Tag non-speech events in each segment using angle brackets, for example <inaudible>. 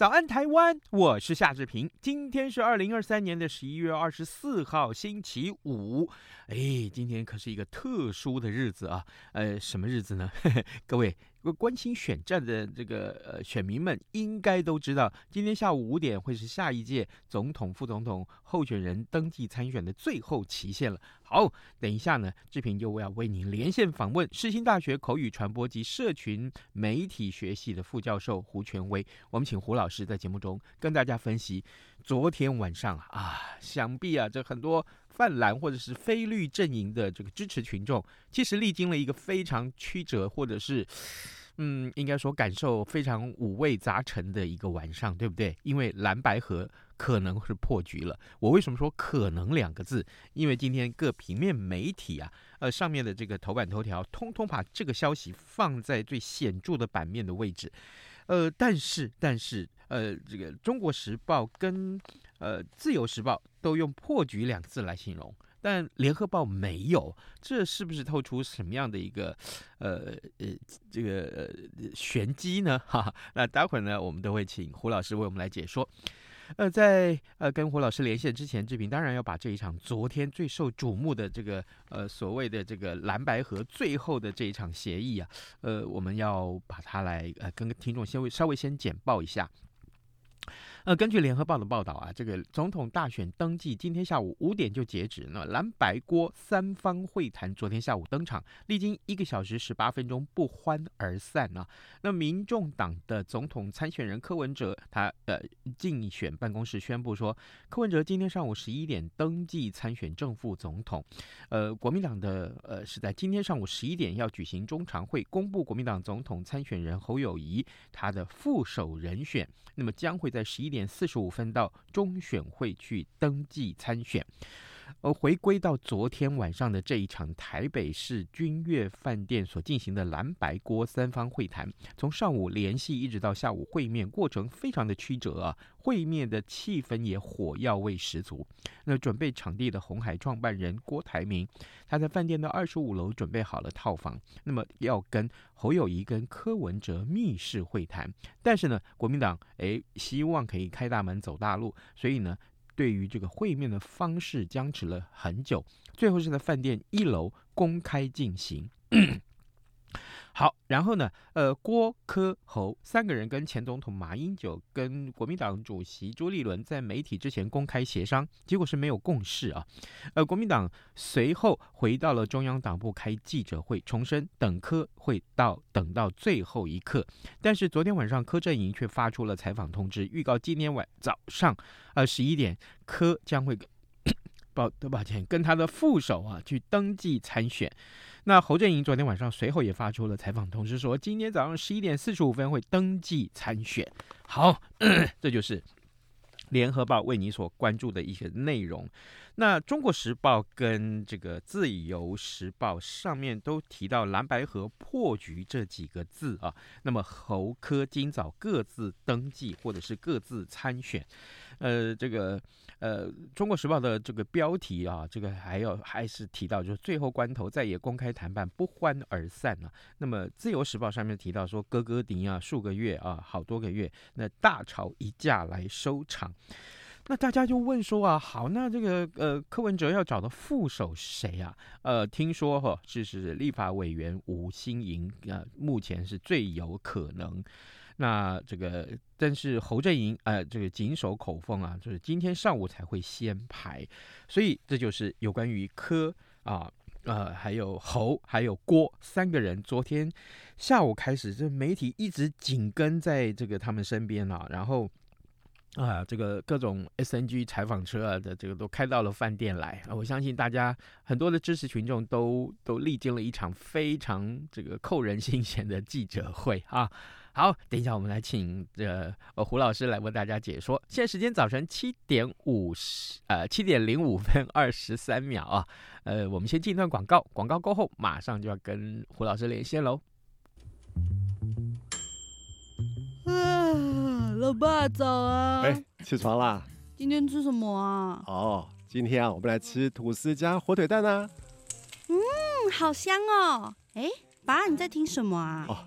早安台湾，我是夏志平。今天是二零二三年的十一月二十四号，星期五。哎，今天可是一个特殊的日子啊！呃，什么日子呢？<laughs> 各位。关心选战的这个呃选民们应该都知道，今天下午五点会是下一届总统、副总统候选人登记参选的最后期限了。好，等一下呢，志平就要为您连线访问世新大学口语传播及社群媒体学系的副教授胡权威。我们请胡老师在节目中跟大家分析昨天晚上啊，想必啊，这很多。泛蓝或者是非绿阵营的这个支持群众，其实历经了一个非常曲折，或者是，嗯，应该说感受非常五味杂陈的一个晚上，对不对？因为蓝白合可能是破局了。我为什么说可能两个字？因为今天各平面媒体啊，呃，上面的这个头版头条，通通把这个消息放在最显著的版面的位置。呃，但是，但是，呃，这个《中国时报》跟呃《自由时报》都用“破局”两字来形容，但《联合报》没有，这是不是透出什么样的一个呃呃这个呃玄机呢？哈，那待会儿呢，我们都会请胡老师为我们来解说。呃，在呃跟胡老师连线之前，志平当然要把这一场昨天最受瞩目的这个呃所谓的这个蓝白河最后的这一场协议啊，呃，我们要把它来呃跟听众先微稍微先简报一下。呃，根据联合报的报道啊，这个总统大选登记今天下午五点就截止。那蓝白郭三方会谈昨天下午登场，历经一个小时十八分钟不欢而散啊。那民众党的总统参选人柯文哲，他呃竞选办公室宣布说，柯文哲今天上午十一点登记参选正副总统。呃，国民党的呃是在今天上午十一点要举行中常会，公布国民党总统参选人侯友谊他的副手人选。那么将会在十一点四十五分到中选会去登记参选。而回归到昨天晚上的这一场台北市君悦饭店所进行的蓝白郭三方会谈，从上午联系一直到下午会面，过程非常的曲折啊。会面的气氛也火药味十足。那准备场地的红海创办人郭台铭，他在饭店的二十五楼准备好了套房，那么要跟侯友谊跟柯文哲密室会谈。但是呢，国民党诶希望可以开大门走大路，所以呢。对于这个会面的方式僵持了很久，最后是在饭店一楼公开进行。<coughs> 好，然后呢，呃，郭、柯、侯三个人跟前总统马英九、跟国民党主席朱立伦在媒体之前公开协商，结果是没有共识啊。呃，国民党随后回到了中央党部开记者会，重申等柯会到等到最后一刻。但是昨天晚上柯阵营却发出了采访通知，预告今天晚早上呃十一点，柯将会抱多抱歉跟他的副手啊去登记参选。那侯阵营昨天晚上随后也发出了采访通知，说今天早上十一点四十五分会登记参选。好，<clears throat> 这就是联合报为你所关注的一些内容。那中国时报跟这个自由时报上面都提到蓝白合破局这几个字啊。那么侯科今早各自登记或者是各自参选。呃，这个呃，《中国时报》的这个标题啊，这个还要还是提到，就是最后关头再也公开谈判不欢而散了，啊。那么，《自由时报》上面提到说，哥哥迪啊，数个月啊，好多个月，那大吵一架来收场。那大家就问说啊，好，那这个呃，柯文哲要找的副手是谁啊？呃，听说哈，是是立法委员吴欣盈啊，目前是最有可能。那这个，但是侯振营呃，这个谨守口风啊，就是今天上午才会先排，所以这就是有关于柯啊，呃，还有侯，还有郭三个人，昨天下午开始，这媒体一直紧跟在这个他们身边啊，然后啊，这个各种 SNG 采访车啊的这个都开到了饭店来啊！我相信大家很多的支持群众都都历经了一场非常这个扣人心弦的记者会啊！好，等一下我们来请这呃胡老师来为大家解说。现在时间早晨七点五十呃七点零五分二十三秒啊！呃，我们先进一段广告，广告过后马上就要跟胡老师连线喽。啊，老爸早啊！哎，起床啦！今天吃什么啊？哦，今天啊，我们来吃吐司加火腿蛋啊。嗯，好香哦！哎，爸，你在听什么啊？哦，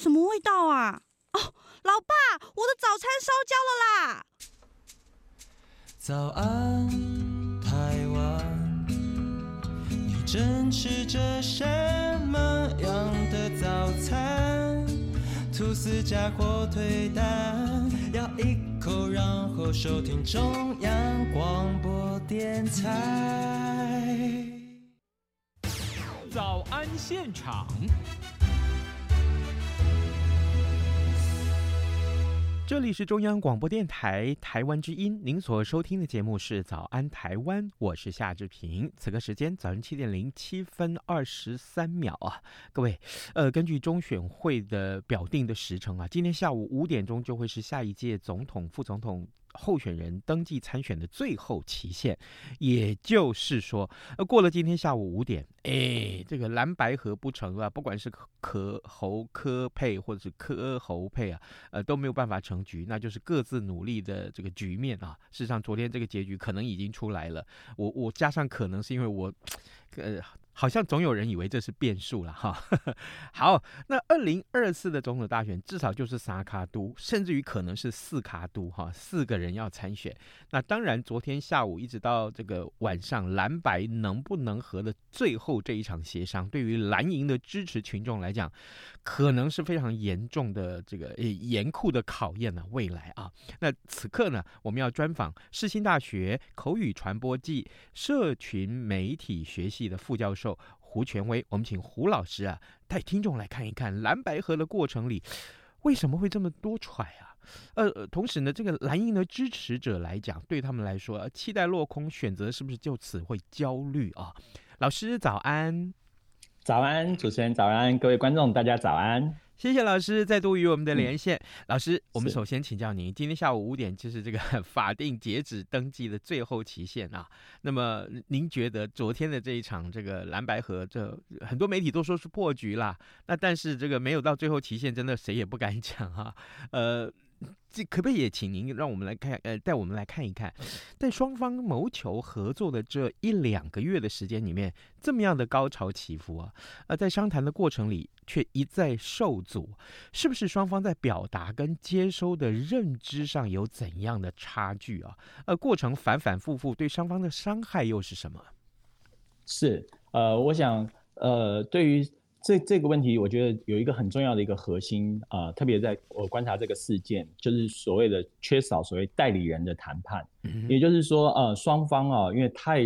什么味道啊？哦，老爸，我的早餐烧焦了啦！早安，台湾，你正吃着什么样的早餐？吐司加火腿蛋，咬一口，然后收听中央广播电台。早安现场。这里是中央广播电台台湾之音，您所收听的节目是《早安台湾》，我是夏志平。此刻时间早上七点零七分二十三秒啊，各位，呃，根据中选会的表定的时程啊，今天下午五点钟就会是下一届总统、副总统。候选人登记参选的最后期限，也就是说，呃，过了今天下午五点，哎，这个蓝白合不成啊，不管是柯侯科配或者是科侯配啊，呃，都没有办法成局，那就是各自努力的这个局面啊。事实上，昨天这个结局可能已经出来了，我我加上可能是因为我，呃。好像总有人以为这是变数了哈。<laughs> 好，那二零二四的总统大选至少就是三卡都，甚至于可能是四卡都哈，四个人要参选。那当然，昨天下午一直到这个晚上，蓝白能不能和的最后这一场协商，对于蓝营的支持群众来讲，可能是非常严重的这个严酷的考验呢。未来啊，那此刻呢，我们要专访世新大学口语传播暨社群媒体学系的副教授。胡权威，我们请胡老师啊，带听众来看一看蓝白河的过程里，为什么会这么多揣啊？呃，同时呢，这个蓝营的支持者来讲，对他们来说，期待落空，选择是不是就此会焦虑啊？老师早安，早安，主持人早安，各位观众大家早安。谢谢老师再度与我们的连线。嗯、老师，我们首先请教您，今天下午五点就是这个 <laughs> 法定截止登记的最后期限啊。那么您觉得昨天的这一场这个蓝白河，这很多媒体都说是破局啦。那但是这个没有到最后期限，真的谁也不敢讲哈、啊。呃。这可不可以也请您让我们来看，呃，带我们来看一看，在双方谋求合作的这一两个月的时间里面，这么样的高潮起伏啊，呃，在商谈的过程里却一再受阻，是不是双方在表达跟接收的认知上有怎样的差距啊？呃，过程反反复复，对双方的伤害又是什么？是，呃，我想，呃，对于。这这个问题，我觉得有一个很重要的一个核心啊、呃，特别在我观察这个事件，就是所谓的缺少所谓代理人的谈判，嗯、也就是说，呃，双方啊，因为太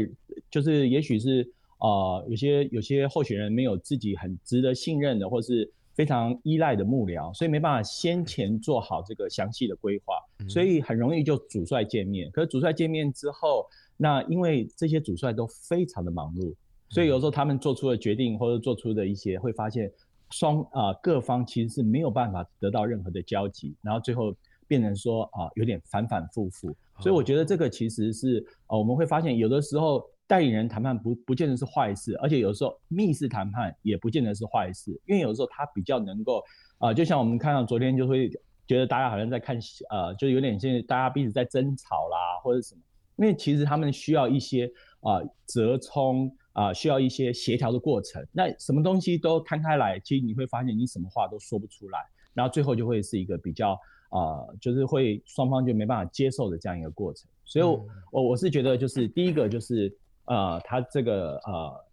就是也许是呃，有些有些候选人没有自己很值得信任的，或是非常依赖的幕僚，所以没办法先前做好这个详细的规划，嗯、所以很容易就主帅见面。可是主帅见面之后，那因为这些主帅都非常的忙碌。所以有时候他们做出的决定，或者做出的一些，会发现双啊、各方其实是没有办法得到任何的交集，然后最后变成说啊、有点反反复复。所以我觉得这个其实是呃我们会发现有的时候代理人谈判不不见得是坏事，而且有的时候密室谈判也不见得是坏事，因为有的时候他比较能够啊、就像我们看到昨天就会觉得大家好像在看呃，就有点像大家彼此在争吵啦或者什么，因为其实他们需要一些啊、折冲。啊、呃，需要一些协调的过程。那什么东西都摊开来，其实你会发现你什么话都说不出来，然后最后就会是一个比较啊、呃，就是会双方就没办法接受的这样一个过程。所以我，我是觉得，就是第一个就是呃，他这个呃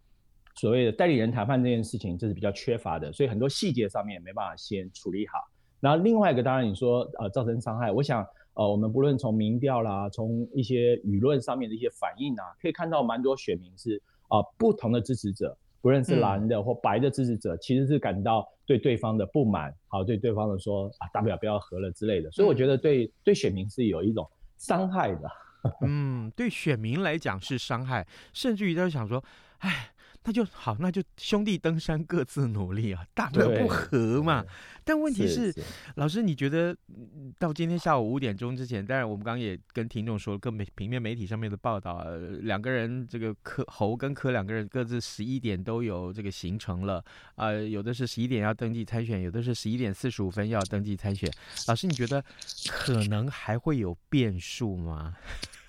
所谓的代理人谈判这件事情，这是比较缺乏的，所以很多细节上面没办法先处理好。然后另外一个，当然你说呃造成伤害，我想呃我们不论从民调啦，从一些舆论上面的一些反应啊，可以看到蛮多选民是。啊、呃，不同的支持者，不论是蓝的或白的支持者，嗯、其实是感到对对方的不满，好，对对方的说啊，大不了不要和了之类的。所以我觉得对、嗯、对选民是有一种伤害的。<laughs> 嗯，对选民来讲是伤害，甚至于他想说，哎。那就好，那就兄弟登山各自努力啊，大不了不和嘛。但问题是，老师，你觉得到今天下午五点钟之前，当然我们刚刚也跟听众说，各媒平面媒体上面的报道，两个人这个柯侯跟柯两个人各自十一点都有这个行程了啊、呃，有的是十一点要登记参选，有的是十一点四十五分要登记参选。老师，你觉得可能还会有变数吗？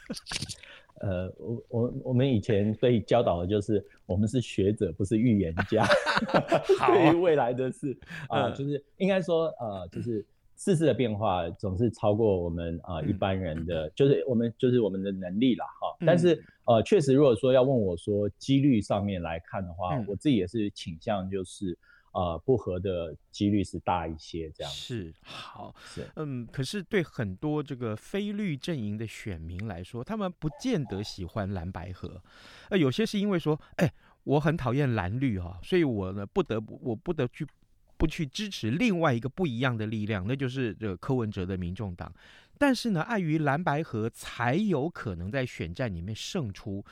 <laughs> 呃，我我我们以前被教导的就是，我们是学者，不是预言家。<laughs> 好，对于未来的事啊、呃，就是应该说，呃，就是世事的变化总是超过我们啊、呃、一般人的，就是我们就是我们的能力了哈。但是呃，确实，如果说要问我说几率上面来看的话，我自己也是倾向就是。呃，不合的几率是大一些，这样是好。是。嗯，可是对很多这个非绿阵营的选民来说，他们不见得喜欢蓝白河，呃，有些是因为说，哎，我很讨厌蓝绿哈、啊，所以我呢不得不我不得去不去支持另外一个不一样的力量，那就是这个柯文哲的民众党。但是呢，碍于蓝白合才有可能在选战里面胜出，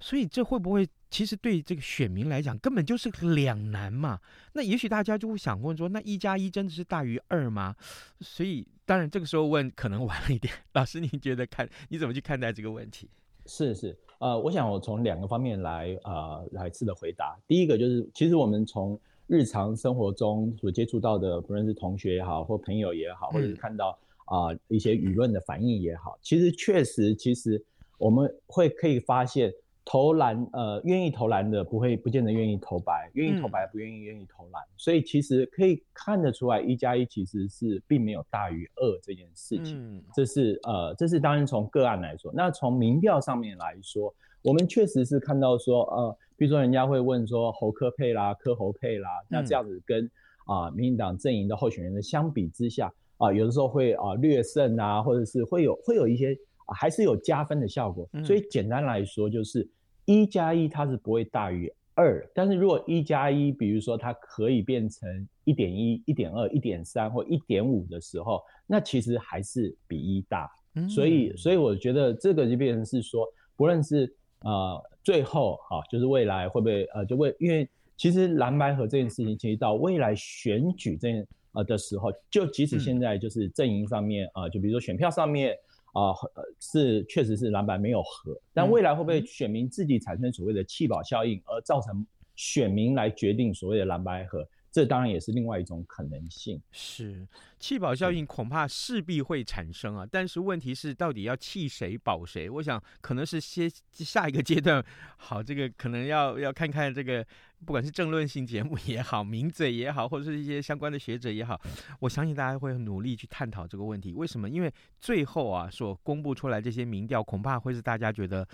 所以这会不会其实对这个选民来讲根本就是两难嘛？那也许大家就会想问说，那一加一真的是大于二吗？所以当然这个时候问可能晚了一点。老师，你觉得看你怎么去看待这个问题？是是，呃，我想我从两个方面来呃来试着回答。第一个就是，其实我们从日常生活中所接触到的，不论是同学也好，或朋友也好，或者是看到。啊、呃，一些舆论的反应也好，其实确实，其实我们会可以发现，投蓝呃愿意投蓝的不会不见得愿意投白，愿意投白不愿意愿意投蓝，嗯，所以其实可以看得出来，一加一其实是并没有大于二这件事情。嗯，这是呃，这是当然从个案来说，那从民调上面来说，我们确实是看到说，呃，比如说人家会问说侯科配啦，科侯配啦，那这样子跟啊、呃、民进党阵营的候选人的相比之下。啊，有的时候会啊略胜啊，或者是会有会有一些啊，还是有加分的效果。所以简单来说，就是一加一它是不会大于二，但是如果一加一，比如说它可以变成一点一、一点二、一点三或一点五的时候，那其实还是比一大。所以所以我觉得这个就变成是说，不论是呃最后啊，就是未来会不会呃就为，因为其实蓝白合这件事情，其实到未来选举这件。呃的时候，就即使现在就是阵营上面啊、嗯呃，就比如说选票上面啊，呃是确实是蓝白没有合，但未来会不会选民自己产生所谓的弃保效应，而造成选民来决定所谓的蓝白合？这当然也是另外一种可能性。是弃保效应恐怕势必会产生啊，但是问题是到底要弃谁保谁？我想可能是先下一个阶段，好，这个可能要要看看这个。不管是政论性节目也好，名嘴也好，或者是一些相关的学者也好，我相信大家会努力去探讨这个问题。为什么？因为最后啊，所公布出来这些民调，恐怕会是大家觉得，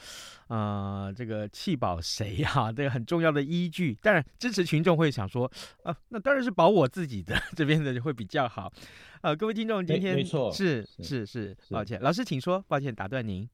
呃，这个弃保谁啊？这个很重要的依据。当然，支持群众会想说，啊，那当然是保我自己的 <laughs> 这边的会比较好。呃，各位听众，今天没错，是是是，抱歉，老师请说，抱歉打断您。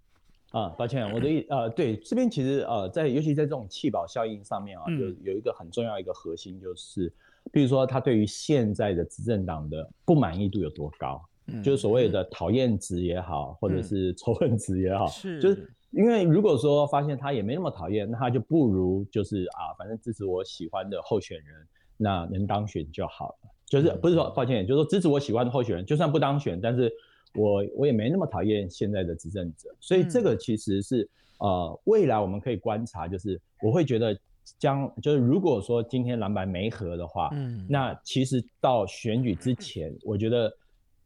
啊，抱歉，我的意呃，对，这边其实呃，在尤其在这种弃保效应上面啊，有有一个很重要一个核心，就是，比如说他对于现在的执政党的不满意度有多高，嗯，就是所谓的讨厌值也好，或者是仇恨值也好，是，就是因为如果说发现他也没那么讨厌，那他就不如就是啊，反正支持我喜欢的候选人，那能当选就好了，就是不是说抱歉，就是说支持我喜欢的候选人，就算不当选，但是。我我也没那么讨厌现在的执政者，所以这个其实是、嗯、呃未来我们可以观察，就是我会觉得将就是如果说今天蓝白没合的话，嗯，那其实到选举之前，我觉得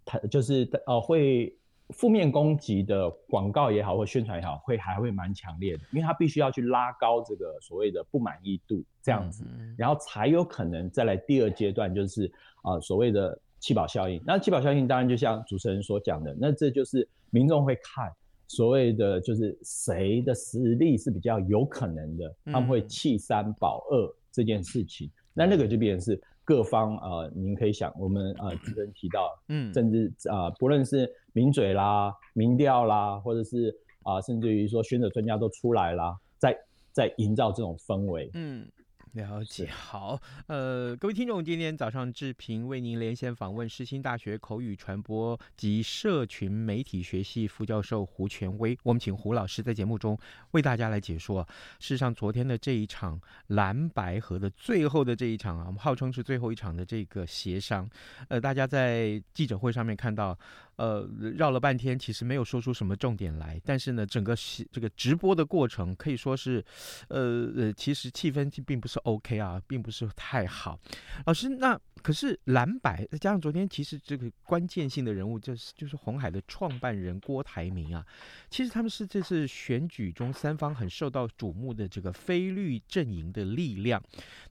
他就是呃会。负面攻击的广告也好，或宣传也好，会还会蛮强烈的，因为他必须要去拉高这个所谓的不满意度，这样子，然后才有可能再来第二阶段，就是啊所谓的弃保效应。那弃保效应当然就像主持人所讲的，那这就是民众会看所谓的就是谁的实力是比较有可能的，他们会弃三保二这件事情，那那个就变成是。各方呃，您可以想，我们呃之前提到，嗯，甚至啊、呃，不论是名嘴啦、民调啦，或者是啊、呃，甚至于说学者专家都出来啦，在在营造这种氛围，嗯。了解，好，呃，各位听众，今天早上志平为您连线访问世新大学口语传播及社群媒体学系副教授胡权威，我们请胡老师在节目中为大家来解说。事实上，昨天的这一场蓝白河的最后的这一场啊，我们号称是最后一场的这个协商，呃，大家在记者会上面看到。呃，绕了半天，其实没有说出什么重点来。但是呢，整个是这个直播的过程可以说是，呃呃，其实气氛并不是 OK 啊，并不是太好。老师，那可是蓝白再加上昨天，其实这个关键性的人物就是就是红海的创办人郭台铭啊。其实他们是这次选举中三方很受到瞩目的这个非绿阵营的力量。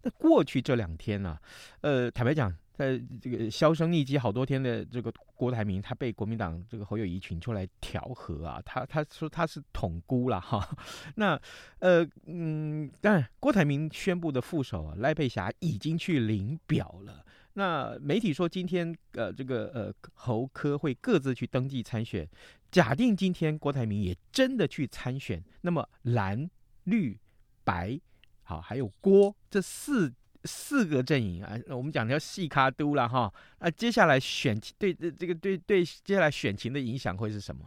那过去这两天呢、呃，坦白讲。在这个销声匿迹好多天的这个郭台铭，他被国民党这个侯友谊请出来调和啊，他他说他是统孤了哈。<laughs> 那呃嗯，当然郭台铭宣布的副手赖佩霞已经去领表了。那媒体说今天呃这个呃侯科会各自去登记参选。假定今天郭台铭也真的去参选，那么蓝绿白好还有郭这四。四个阵营啊，我们讲叫细卡都了哈。那接下来选对这这个对对接下来选情的影响会是什么？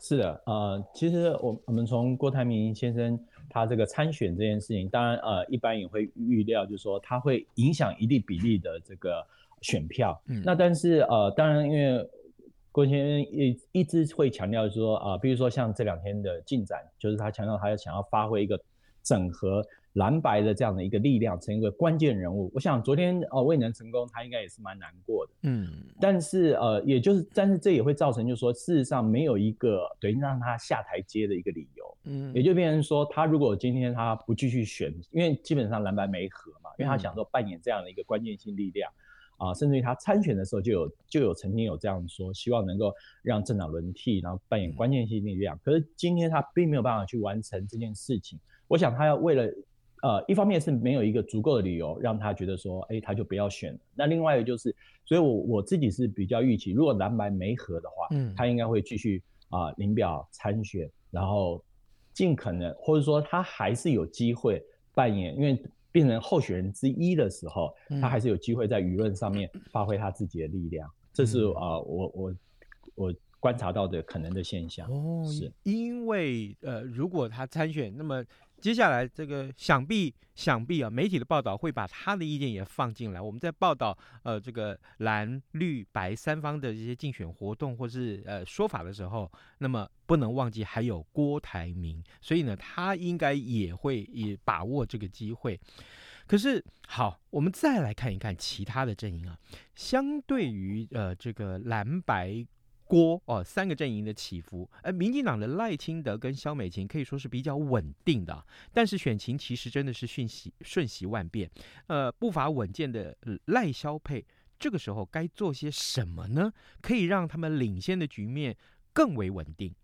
是的，呃，其实我我们从郭台铭先生他这个参选这件事情，当然呃一般也会预料，就是说他会影响一定比例的这个选票。嗯，那但是呃当然因为郭先生一一直会强调说啊、呃，比如说像这两天的进展，就是他强调他要想要发挥一个整合。蓝白的这样的一个力量，成一个关键人物。我想昨天呃未能成功，他应该也是蛮难过的。嗯，但是呃，也就是，但是这也会造成，就是说，事实上没有一个等于让他下台阶的一个理由。嗯，也就变成说，他如果今天他不继续选，因为基本上蓝白没合嘛，因为他想说扮演这样的一个关键性力量啊、呃，甚至于他参选的时候就有就有曾经有这样说，希望能够让政党轮替，然后扮演关键性力量。可是今天他并没有办法去完成这件事情。我想他要为了。呃，一方面是没有一个足够的理由让他觉得说，哎，他就不要选了。那另外一个就是，所以我我自己是比较预期，如果蓝白没合的话，嗯，他应该会继续啊领、呃、表参选，然后尽可能或者说他还是有机会扮演，因为变成候选人之一的时候，他还是有机会在舆论上面发挥他自己的力量。这是啊、呃，我我我观察到的可能的现象。哦，是因为呃，如果他参选，那么。接下来，这个想必想必啊，媒体的报道会把他的意见也放进来。我们在报道呃这个蓝绿白三方的这些竞选活动或是呃说法的时候，那么不能忘记还有郭台铭，所以呢，他应该也会也把握这个机会。可是好，我们再来看一看其他的阵营啊，相对于呃这个蓝白。郭哦，三个阵营的起伏，而民进党的赖清德跟萧美琴可以说是比较稳定的，但是选情其实真的是瞬息瞬息万变。呃，步伐稳健的赖萧配，这个时候该做些什么呢？可以让他们领先的局面更为稳定。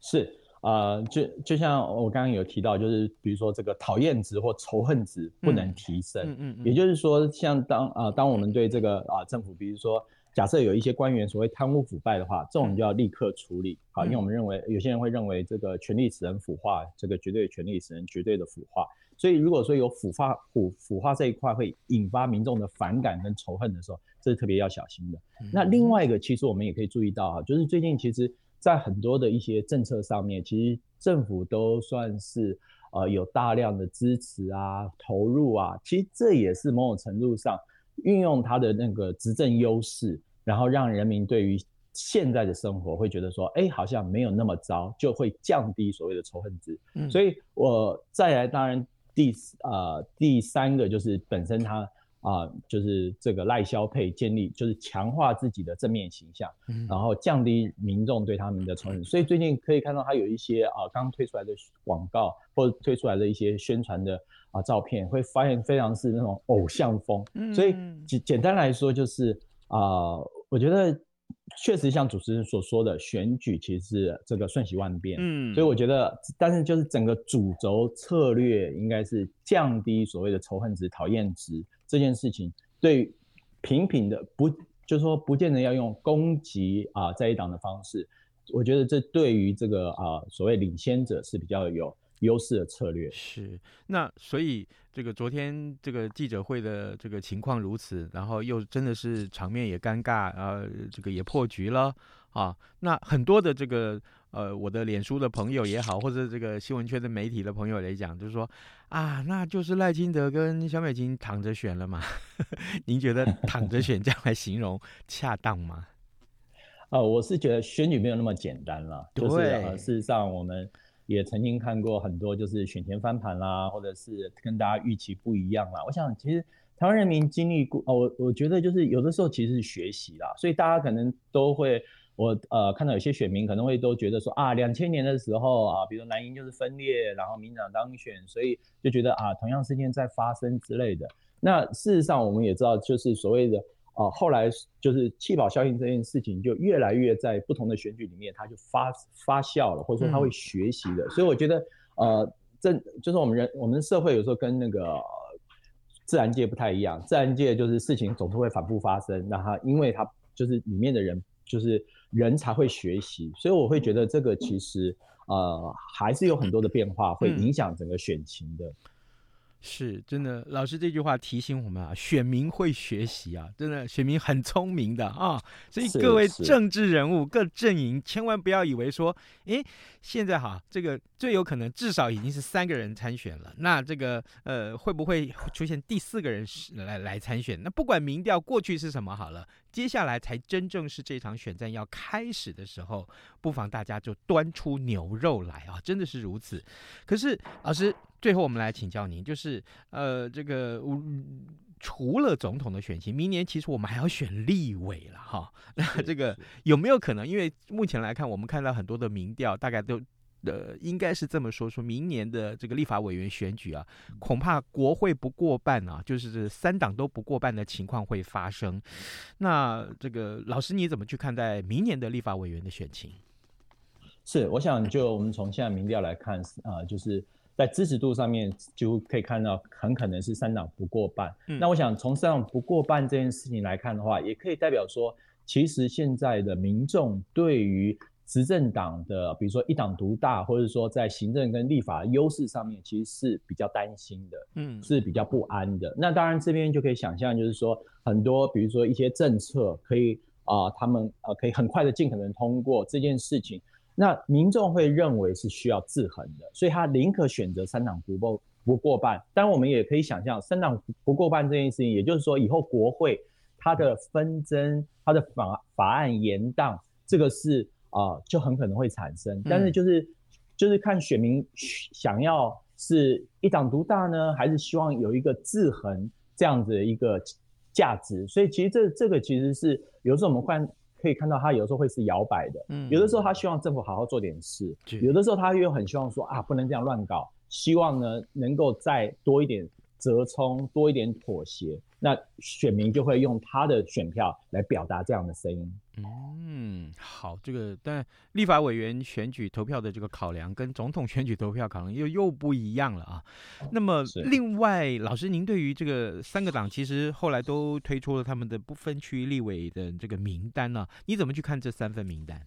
是啊、呃，就就像我刚刚有提到，就是比如说这个讨厌值或仇恨值不能提升，嗯嗯，嗯，也就是说，像当啊、呃，当我们对这个啊、呃、政府，比如说。假设有一些官员所谓贪污腐败的话，这种就要立刻处理啊，因为我们认为有些人会认为这个权力使人腐化，这个绝对权力使人绝对的腐化，所以如果说有腐化腐腐化这一块会引发民众的反感跟仇恨的时候，这是特别要小心的。那另外一个，其实我们也可以注意到啊，就是最近其实在很多的一些政策上面，其实政府都算是呃有大量的支持啊、投入啊，其实这也是某种程度上运用它的那个执政优势。然后让人民对于现在的生活会觉得说，哎，好像没有那么糟，就会降低所谓的仇恨值。嗯，所以我再来，当然第呃第三个就是本身他。啊、呃，就是这个赖萧配建立，就是强化自己的正面形象，嗯、然后降低民众对他们的仇恨。所以最近可以看到他有一些啊、呃，刚推出来的广告或者推出来的一些宣传的啊、呃、照片，会发现非常是那种偶像风。嗯、所以简简单来说，就是啊、呃，我觉得确实像主持人所说的，选举其实是这个瞬息万变。嗯，所以我觉得，但是就是整个主轴策略应该是降低所谓的仇恨值、讨厌值。这件事情对平平的不，就是说不见得要用攻击啊在一党的方式，我觉得这对于这个啊所谓领先者是比较有优势的策略。是，那所以这个昨天这个记者会的这个情况如此，然后又真的是场面也尴尬，啊，这个也破局了啊，那很多的这个。呃，我的脸书的朋友也好，或者这个新闻圈的媒体的朋友来讲，就是说啊，那就是赖清德跟萧美琴躺着选了嘛？<laughs> 您觉得躺着选这样来形容恰当吗？呃，我是觉得选举没有那么简单了。就是呃，事实上我们也曾经看过很多，就是选前翻盘啦，或者是跟大家预期不一样啦。我想，其实台湾人民经历过，哦，我我觉得就是有的时候其实是学习啦，所以大家可能都会。我呃看到有些选民可能会都觉得说啊，两千年的时候啊，比如蓝营就是分裂，然后民进党当选，所以就觉得啊，同样事件在发生之类的。那事实上我们也知道，就是所谓的啊，后来就是弃保效应这件事情，就越来越在不同的选举里面，它就发发酵了，或者说它会学习的。嗯、所以我觉得呃，这就是我们人我们的社会有时候跟那个自然界不太一样，自然界就是事情总是会反复发生，那它因为它就是里面的人就是。人才会学习，所以我会觉得这个其实呃还是有很多的变化，会影响整个选情的。嗯是真的，老师这句话提醒我们啊，选民会学习啊，真的，选民很聪明的啊，所以各位政治人物、各阵营，千万不要以为说，诶，现在哈，这个最有可能至少已经是三个人参选了，那这个呃会不会出现第四个人来来参选？那不管民调过去是什么好了，接下来才真正是这场选战要开始的时候，不妨大家就端出牛肉来啊，真的是如此。可是老师。最后，我们来请教您，就是呃，这个除了总统的选情，明年其实我们还要选立委了哈。<laughs> 那这个有没有可能？因为目前来看，我们看到很多的民调，大概都呃，应该是这么说：说明年的这个立法委员选举啊，恐怕国会不过半啊，就是这三党都不过半的情况会发生。那这个老师你怎么去看待明年的立法委员的选情？是，我想就我们从现在民调来看啊，呃，就是。在支持度上面就可以看到，很可能是三党不过半。嗯、那我想从三党不过半这件事情来看的话，也可以代表说，其实现在的民众对于执政党的，比如说一党独大，或者说在行政跟立法优势上面，其实是比较担心的，嗯，是比较不安的。那当然这边就可以想象，就是说很多，比如说一些政策可以啊、呃，他们呃可以很快的尽可能通过这件事情。那民众会认为是需要制衡的，所以他宁可选择三党不过不过半。当然，我们也可以想象，三党不过半这件事情，也就是说，以后国会它的纷争、它的法法案延宕，这个是啊、呃，就很可能会产生。但是就是就是看选民想要是一党独大呢，还是希望有一个制衡这样子的一个价值。所以其实这这个其实是有时候我们换。可以看到，他有的时候会是摇摆的，嗯，有的时候他希望政府好好做点事，有的时候他又很希望说啊，不能这样乱搞，希望呢能够再多一点折冲，多一点妥协。那选民就会用他的选票来表达这样的声音。嗯，好，这个但立法委员选举投票的这个考量跟总统选举投票考量又又不一样了啊。那么另外，老师您对于这个三个党其实后来都推出了他们的不分区立委的这个名单呢、啊？你怎么去看这三份名单？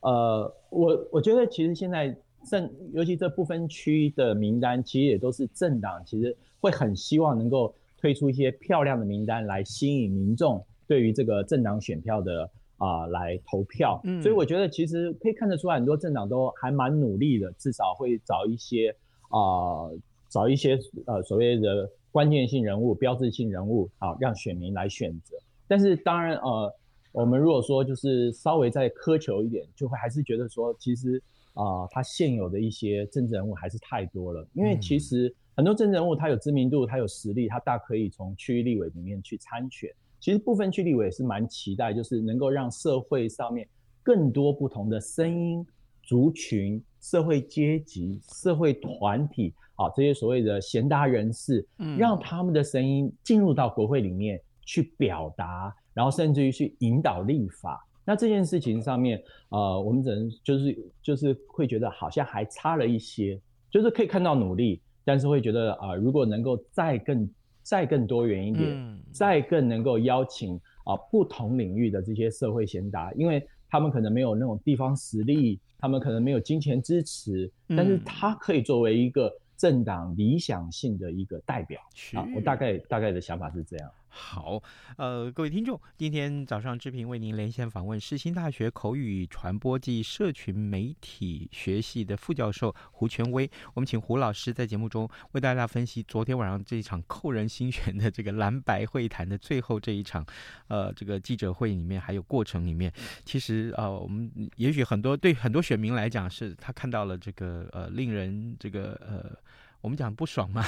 呃，我我觉得其实现在政，尤其这不分区的名单，其实也都是政党其实会很希望能够。推出一些漂亮的名单来吸引民众对于这个政党选票的啊、呃、来投票，嗯，所以我觉得其实可以看得出来，很多政党都还蛮努力的，至少会找一些啊、呃、找一些呃所谓的关键性人物、标志性人物啊，让选民来选择。但是当然呃我们如果说就是稍微再苛求一点，就会还是觉得说，其实啊，他、呃、现有的一些政治人物还是太多了。因为其实很多政治人物他有知名度，他有实力，他大可以从区域立委里面去参选。其实部分区立委也是蛮期待，就是能够让社会上面更多不同的声音、族群、社会阶级、社会团体啊，这些所谓的贤达人士，让他们的声音进入到国会里面去表达，然后甚至于去引导立法。那这件事情上面，呃，我们只能就是就是会觉得好像还差了一些，就是可以看到努力，但是会觉得啊、呃，如果能够再更。再更多元一点，嗯、再更能够邀请啊不同领域的这些社会贤达，因为他们可能没有那种地方实力，他们可能没有金钱支持，嗯、但是他可以作为一个政党理想性的一个代表啊。我大概大概的想法是这样。好，呃，各位听众，今天早上志平为您连线访问世新大学口语传播暨社群媒体学系的副教授胡权威。我们请胡老师在节目中为大家分析昨天晚上这一场扣人心弦的这个蓝白会谈的最后这一场，呃，这个记者会里面还有过程里面，其实呃，我们也许很多对很多选民来讲是他看到了这个呃令人这个呃。我们讲不爽吗？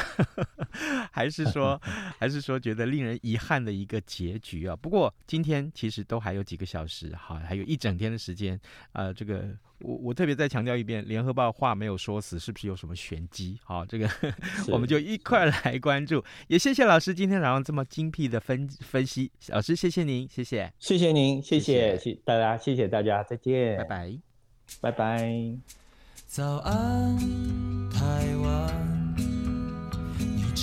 <laughs> 还是说，<laughs> 还是说觉得令人遗憾的一个结局啊？不过今天其实都还有几个小时，好，还有一整天的时间。呃，这个我我特别再强调一遍，联合报话没有说死，是不是有什么玄机？好，这个 <laughs> 我们就一块来关注。也谢谢老师今天早上这么精辟的分分析，老师谢谢您，谢谢，谢谢您，谢谢，谢大家，谢谢大家，再见，拜拜，拜拜。早安，台湾。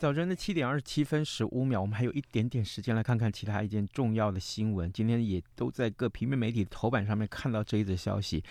早晨的七点二十七分十五秒，我们还有一点点时间来看看其他一件重要的新闻。今天也都在各平面媒体头版上面看到这一则消息。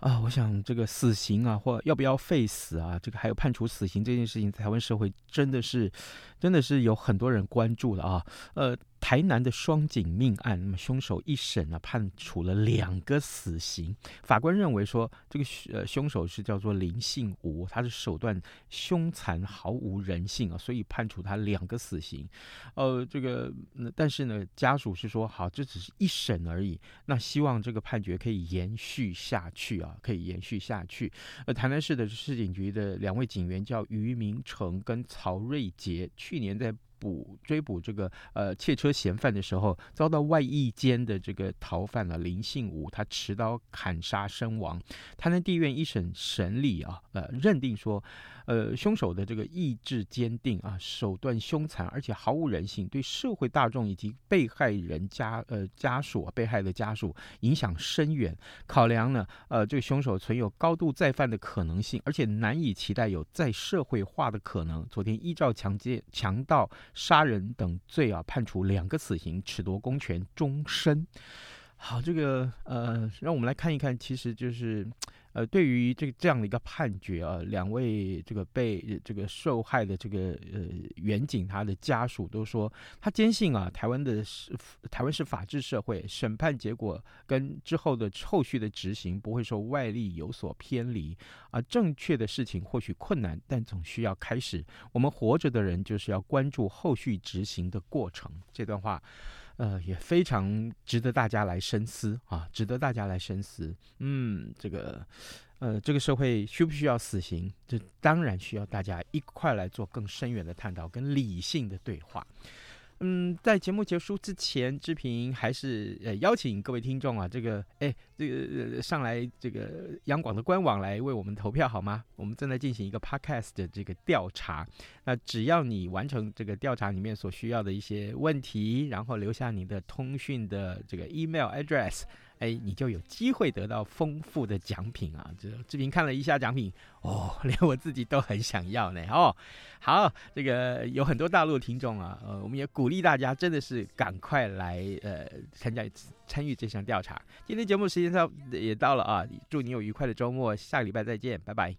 啊，我想这个死刑啊，或要不要废死啊，这个还有判处死刑这件事情，台湾社会真的是，真的是有很多人关注的啊。呃，台南的双井命案，那么凶手一审啊，判处了两个死刑。法官认为说，这个呃凶手是叫做林信吾，他的手段凶残毫无人性啊，所以判处他两个死刑。呃，这个但是呢，家属是说，好，这只是一审而已，那希望这个判决可以延续下去啊。可以延续下去。呃，台南市的市警局的两位警员叫于明成跟曹瑞杰，去年在捕追捕这个呃窃车嫌犯的时候，遭到外役间的这个逃犯啊林信武，他持刀砍杀身亡。台南地院一审审理啊，呃，认定说。呃，凶手的这个意志坚定啊，手段凶残，而且毫无人性，对社会大众以及被害人家呃家属、被害的家属影响深远。考量呢，呃，这个凶手存有高度再犯的可能性，而且难以期待有再社会化的可能。昨天依照强奸、强盗、杀人等罪啊，判处两个死刑，褫夺公权终身。好，这个呃，让我们来看一看，其实就是。呃，对于这这样的一个判决啊，两位这个被这个受害的这个呃远景他的家属都说，他坚信啊，台湾的是台湾是法治社会，审判结果跟之后的后续的执行不会受外力有所偏离啊。正确的事情或许困难，但总需要开始。我们活着的人就是要关注后续执行的过程。这段话。呃，也非常值得大家来深思啊，值得大家来深思。嗯，这个，呃，这个社会需不需要死刑？这当然需要大家一块来做更深远的探讨跟理性的对话。嗯，在节目结束之前，志平还是呃邀请各位听众啊，这个哎，这个呃上来这个央广的官网来为我们投票好吗？我们正在进行一个 podcast 的这个调查，那只要你完成这个调查里面所需要的一些问题，然后留下你的通讯的这个 email address。哎，你就有机会得到丰富的奖品啊！这志平看了一下奖品，哦，连我自己都很想要呢。哦，好，这个有很多大陆听众啊，呃，我们也鼓励大家，真的是赶快来呃参加参与这项调查。今天节目时间到也到了啊，祝你有愉快的周末，下个礼拜再见，拜拜。